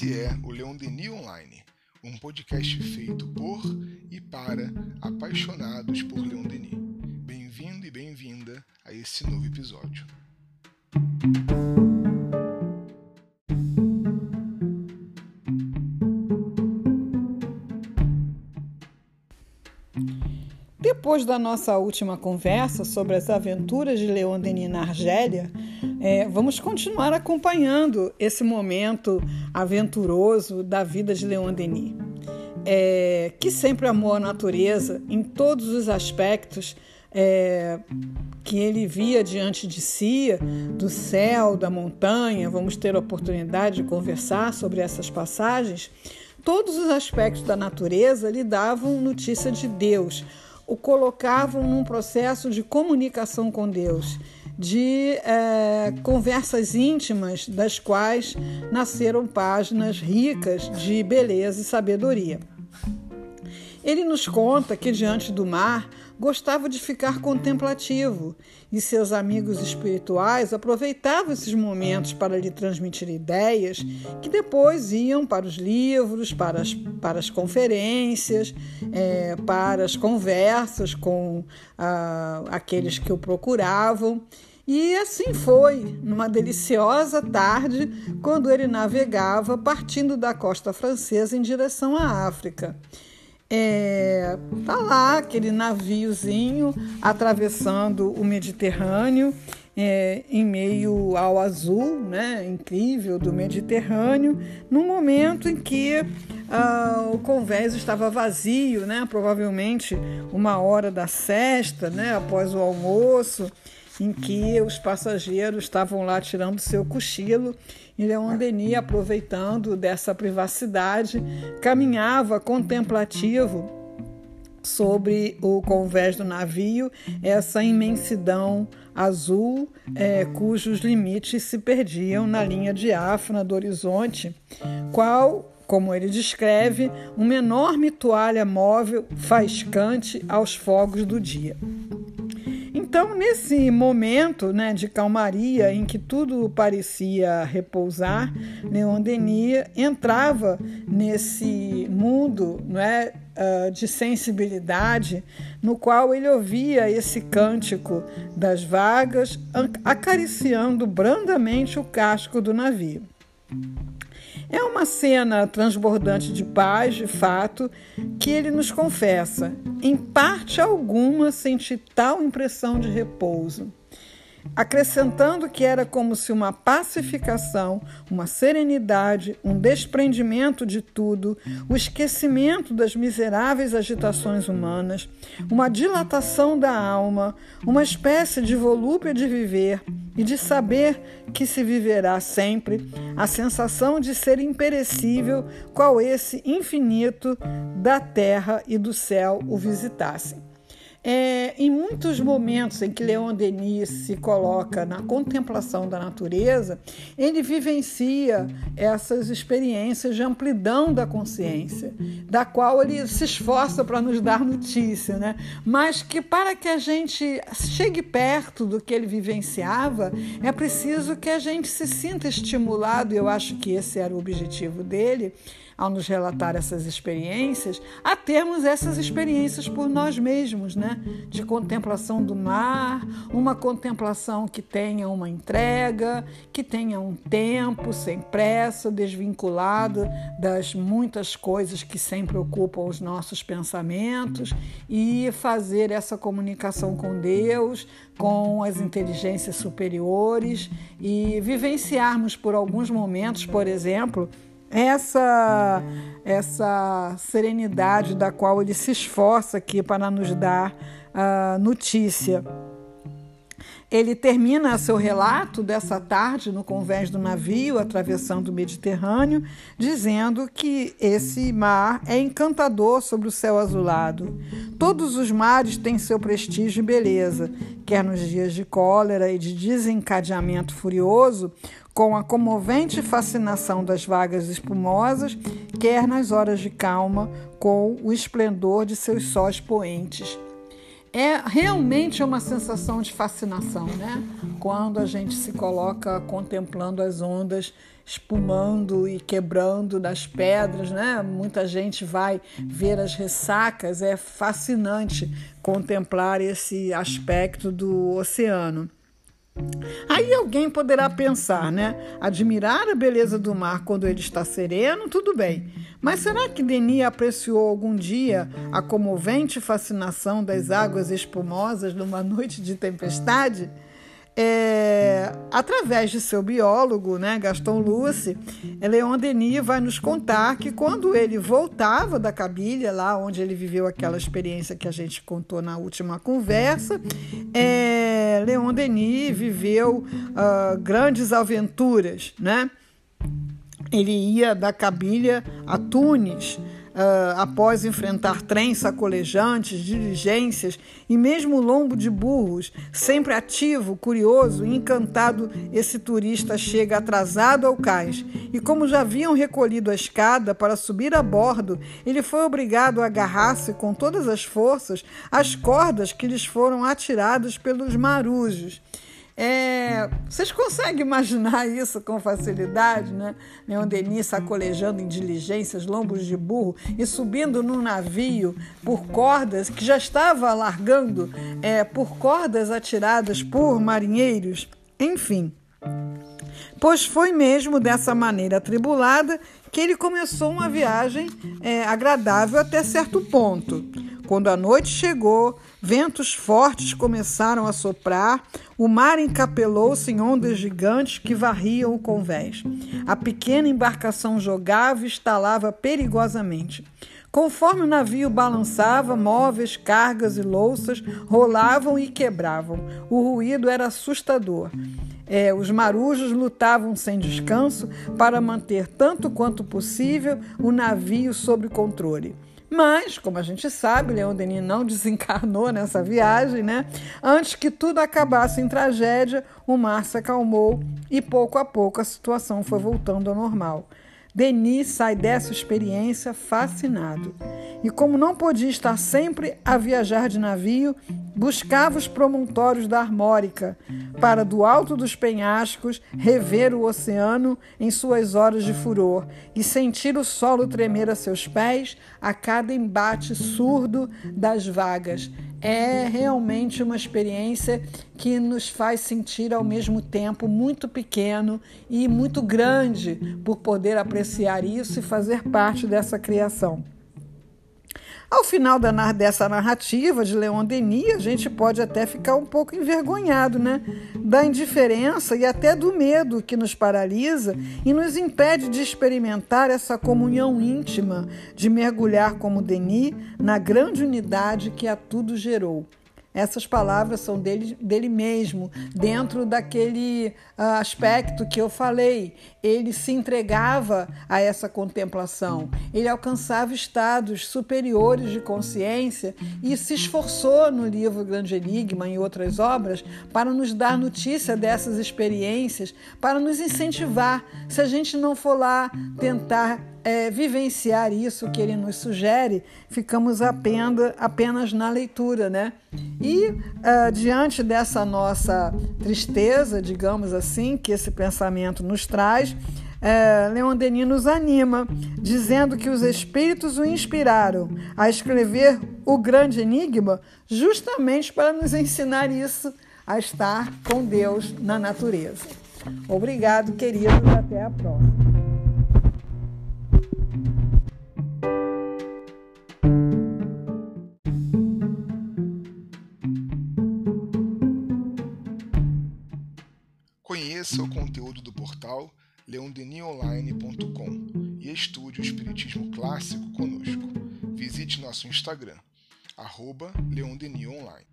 Esse é o Leon Denis Online, um podcast feito por e para apaixonados por Leon Denis. Bem-vindo e bem-vinda a esse novo episódio. Depois da nossa última conversa sobre as aventuras de Leon Denis na Argélia, é, vamos continuar acompanhando esse momento aventuroso da vida de Leon Denis, é, que sempre amou a natureza em todos os aspectos é, que ele via diante de si, do céu, da montanha. Vamos ter a oportunidade de conversar sobre essas passagens. Todos os aspectos da natureza lhe davam notícia de Deus o colocavam num processo de comunicação com Deus, de é, conversas íntimas, das quais nasceram páginas ricas de beleza e sabedoria. Ele nos conta que diante do mar gostava de ficar contemplativo e seus amigos espirituais aproveitavam esses momentos para lhe transmitir ideias que depois iam para os livros, para as, para as conferências, é, para as conversas com ah, aqueles que o procuravam. E assim foi, numa deliciosa tarde, quando ele navegava partindo da costa francesa em direção à África. É, tá lá aquele naviozinho atravessando o Mediterrâneo é, em meio ao azul, né, incrível do Mediterrâneo, no momento em que ah, o convés estava vazio, né, provavelmente uma hora da sexta, né, após o almoço, em que os passageiros estavam lá tirando seu cochilo e Leon Denis, aproveitando dessa privacidade, caminhava contemplativo sobre o convés do navio, essa imensidão azul, é, cujos limites se perdiam na linha diáfana do horizonte, qual, como ele descreve, uma enorme toalha móvel faiscante aos fogos do dia. Então, nesse momento né, de calmaria em que tudo parecia repousar, Leon Denis entrava nesse mundo é, uh, de sensibilidade no qual ele ouvia esse cântico das vagas acariciando brandamente o casco do navio. É uma cena transbordante de paz, de fato, que ele nos confessa. Em parte alguma senti tal impressão de repouso acrescentando que era como se uma pacificação, uma serenidade, um desprendimento de tudo, o esquecimento das miseráveis agitações humanas, uma dilatação da alma, uma espécie de volúpia de viver e de saber que se viverá sempre, a sensação de ser imperecível, qual esse infinito da terra e do céu o visitassem. É, em muitos momentos em que Leon Denis se coloca na contemplação da natureza, ele vivencia essas experiências de amplidão da consciência, da qual ele se esforça para nos dar notícia, né? mas que para que a gente chegue perto do que ele vivenciava, é preciso que a gente se sinta estimulado, e eu acho que esse era o objetivo dele ao nos relatar essas experiências, a termos essas experiências por nós mesmos, né? De contemplação do mar, uma contemplação que tenha uma entrega, que tenha um tempo sem pressa, desvinculado das muitas coisas que sempre ocupam os nossos pensamentos e fazer essa comunicação com Deus, com as inteligências superiores e vivenciarmos por alguns momentos, por exemplo, essa essa serenidade da qual ele se esforça aqui para nos dar a notícia. Ele termina seu relato dessa tarde no convés do navio, atravessando o Mediterrâneo, dizendo que esse mar é encantador sobre o céu azulado. Todos os mares têm seu prestígio e beleza, quer nos dias de cólera e de desencadeamento furioso, com a comovente fascinação das vagas espumosas, quer nas horas de calma, com o esplendor de seus sóis poentes. É realmente uma sensação de fascinação, né? Quando a gente se coloca contemplando as ondas espumando e quebrando das pedras, né? Muita gente vai ver as ressacas, é fascinante contemplar esse aspecto do oceano. Aí alguém poderá pensar, né? Admirar a beleza do mar quando ele está sereno, tudo bem. Mas será que Denis apreciou algum dia a comovente fascinação das águas espumosas numa noite de tempestade? É, através de seu biólogo, né, Gaston Luce, Leon Denis vai nos contar que quando ele voltava da Cabilha, lá onde ele viveu aquela experiência que a gente contou na última conversa, é, Leon Denis viveu uh, grandes aventuras, né? Ele ia da Cabilha a Tunis, Uh, após enfrentar trens sacolejantes, diligências e mesmo lombo de burros, sempre ativo, curioso e encantado, esse turista chega atrasado ao cais. E como já haviam recolhido a escada para subir a bordo, ele foi obrigado a agarrar-se com todas as forças às cordas que lhes foram atiradas pelos marujos. É, vocês conseguem imaginar isso com facilidade, né? Leon Denis sacolejando em diligências, lombos de burro e subindo num navio por cordas que já estava largando é, por cordas atiradas por marinheiros. Enfim, pois foi mesmo dessa maneira atribulada que ele começou uma viagem é, agradável até certo ponto. Quando a noite chegou, ventos fortes começaram a soprar, o mar encapelou-se em ondas gigantes que varriam o convés. A pequena embarcação jogava e estalava perigosamente. Conforme o navio balançava, móveis, cargas e louças rolavam e quebravam. O ruído era assustador. É, os marujos lutavam sem descanso para manter, tanto quanto possível, o navio sob controle. Mas, como a gente sabe, Leon Denis não desencarnou nessa viagem, né? Antes que tudo acabasse em tragédia, o mar se acalmou e pouco a pouco a situação foi voltando ao normal. Denis sai dessa experiência fascinado. E como não podia estar sempre a viajar de navio, buscava os promontórios da Armórica para, do alto dos penhascos, rever o oceano em suas horas de furor e sentir o solo tremer a seus pés a cada embate surdo das vagas. É realmente uma experiência que nos faz sentir ao mesmo tempo muito pequeno e muito grande por poder apreciar isso e fazer parte dessa criação. Ao final dessa narrativa de Leon Denis, a gente pode até ficar um pouco envergonhado, né? Da indiferença e até do medo que nos paralisa e nos impede de experimentar essa comunhão íntima, de mergulhar como Denis na grande unidade que a tudo gerou. Essas palavras são dele, dele mesmo, dentro daquele uh, aspecto que eu falei. Ele se entregava a essa contemplação, ele alcançava estados superiores de consciência e se esforçou no livro Grande Enigma e outras obras para nos dar notícia dessas experiências, para nos incentivar. Se a gente não for lá tentar é, vivenciar isso que ele nos sugere, ficamos apenas, apenas na leitura, né? E uh, diante dessa nossa tristeza, digamos assim, que esse pensamento nos traz, uh, Leon Denis nos anima, dizendo que os espíritos o inspiraram a escrever o grande enigma justamente para nos ensinar isso, a estar com Deus na natureza. Obrigado, queridos, até a próxima. Conheça o conteúdo do portal leondenionline.com e estude o Espiritismo Clássico conosco. Visite nosso Instagram, arroba leondenionline.